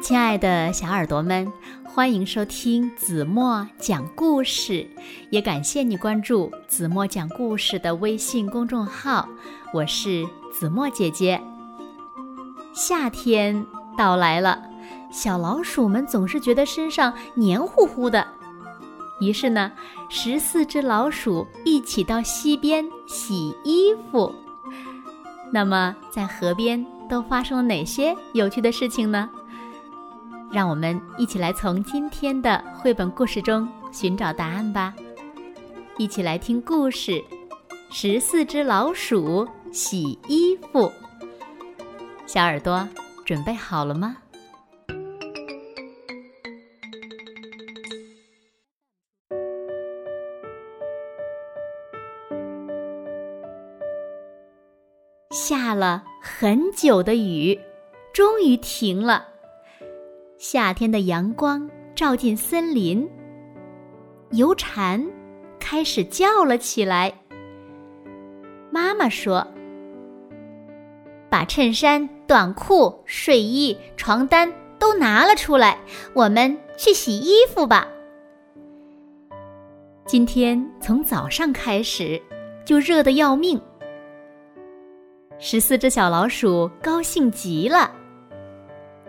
亲爱的小耳朵们，欢迎收听子墨讲故事，也感谢你关注子墨讲故事的微信公众号。我是子墨姐姐。夏天到来了，小老鼠们总是觉得身上黏糊糊的，于是呢，十四只老鼠一起到溪边洗衣服。那么，在河边都发生了哪些有趣的事情呢？让我们一起来从今天的绘本故事中寻找答案吧！一起来听故事《十四只老鼠洗衣服》。小耳朵准备好了吗？下了很久的雨，终于停了。夏天的阳光照进森林，油蝉开始叫了起来。妈妈说：“把衬衫、短裤、睡衣、床单都拿了出来，我们去洗衣服吧。”今天从早上开始就热得要命，十四只小老鼠高兴极了。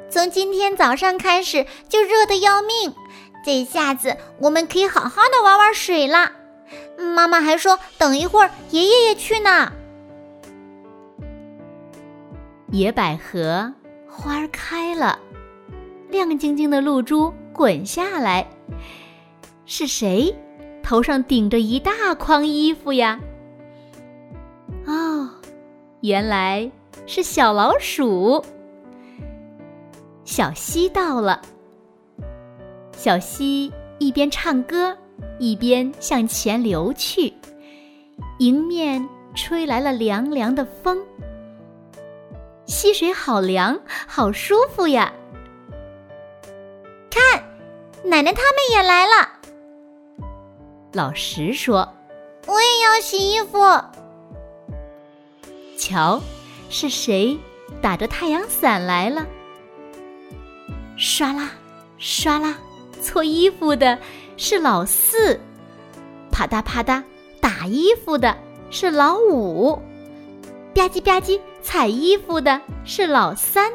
从今天早上开始就热得要命，这下子我们可以好好的玩玩水了。妈妈还说，等一会儿爷爷也去呢。野百合花儿开了，亮晶晶的露珠滚下来，是谁头上顶着一大筐衣服呀？哦，原来是小老鼠。小溪到了，小溪一边唱歌，一边向前流去，迎面吹来了凉凉的风。溪水好凉，好舒服呀！看，奶奶他们也来了。老石说：“我也要洗衣服。”瞧，是谁打着太阳伞来了？刷啦，刷啦，搓衣服的是老四，啪嗒啪嗒打衣服的是老五，吧唧吧唧踩衣服的是老三。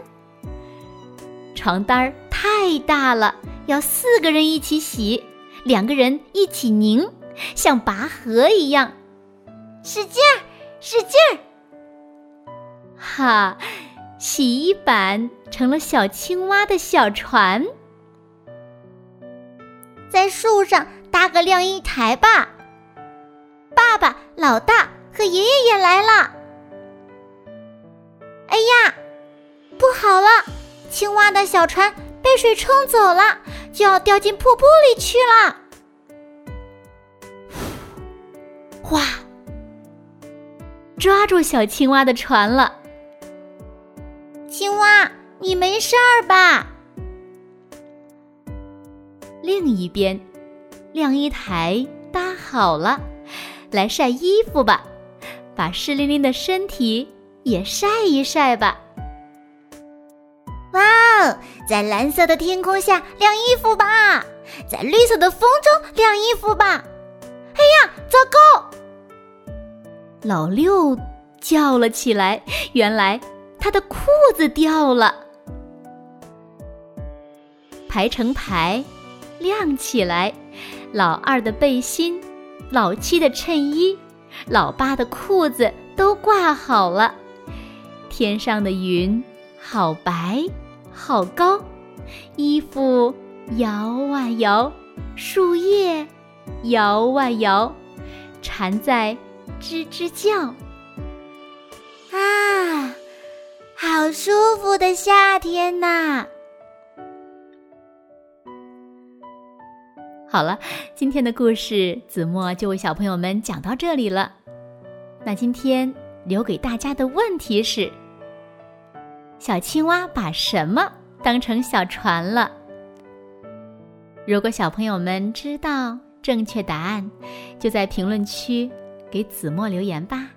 床单儿太大了，要四个人一起洗，两个人一起拧，像拔河一样，使劲儿，使劲儿，哈。洗衣板成了小青蛙的小船，在树上搭个晾衣台吧。爸爸、老大和爷爷也来了。哎呀，不好了！青蛙的小船被水冲走了，就要掉进瀑布里去了。哇！抓住小青蛙的船了。你没事儿吧？另一边，晾衣台搭好了，来晒衣服吧，把湿淋淋的身体也晒一晒吧。哇哦，在蓝色的天空下晾衣服吧，在绿色的风中晾衣服吧。哎呀，糟糕！老六叫了起来，原来。他的裤子掉了，排成排，晾起来。老二的背心，老七的衬衣，老八的裤子都挂好了。天上的云好白，好高。衣服摇啊摇，树叶摇啊摇，蝉在吱吱叫。啊好舒服的夏天呐！好了，今天的故事子墨就为小朋友们讲到这里了。那今天留给大家的问题是：小青蛙把什么当成小船了？如果小朋友们知道正确答案，就在评论区给子墨留言吧。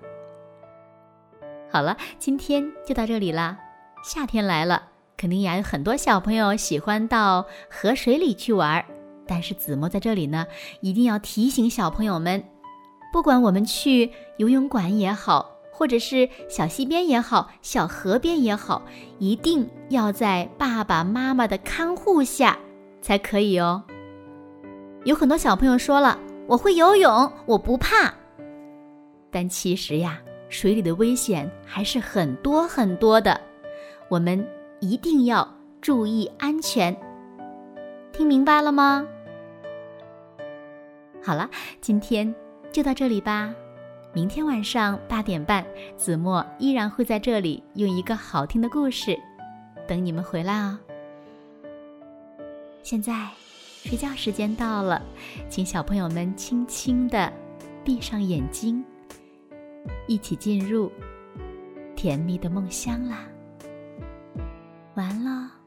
好了，今天就到这里啦。夏天来了，肯定呀，有很多小朋友喜欢到河水里去玩。但是子墨在这里呢，一定要提醒小朋友们，不管我们去游泳馆也好，或者是小溪边也好，小河边也好，一定要在爸爸妈妈的看护下才可以哦。有很多小朋友说了，我会游泳，我不怕。但其实呀，水里的危险还是很多很多的，我们一定要注意安全。听明白了吗？好了，今天就到这里吧。明天晚上八点半，子墨依然会在这里用一个好听的故事等你们回来哦。现在睡觉时间到了，请小朋友们轻轻的闭上眼睛，一起进入甜蜜的梦乡啦。完了。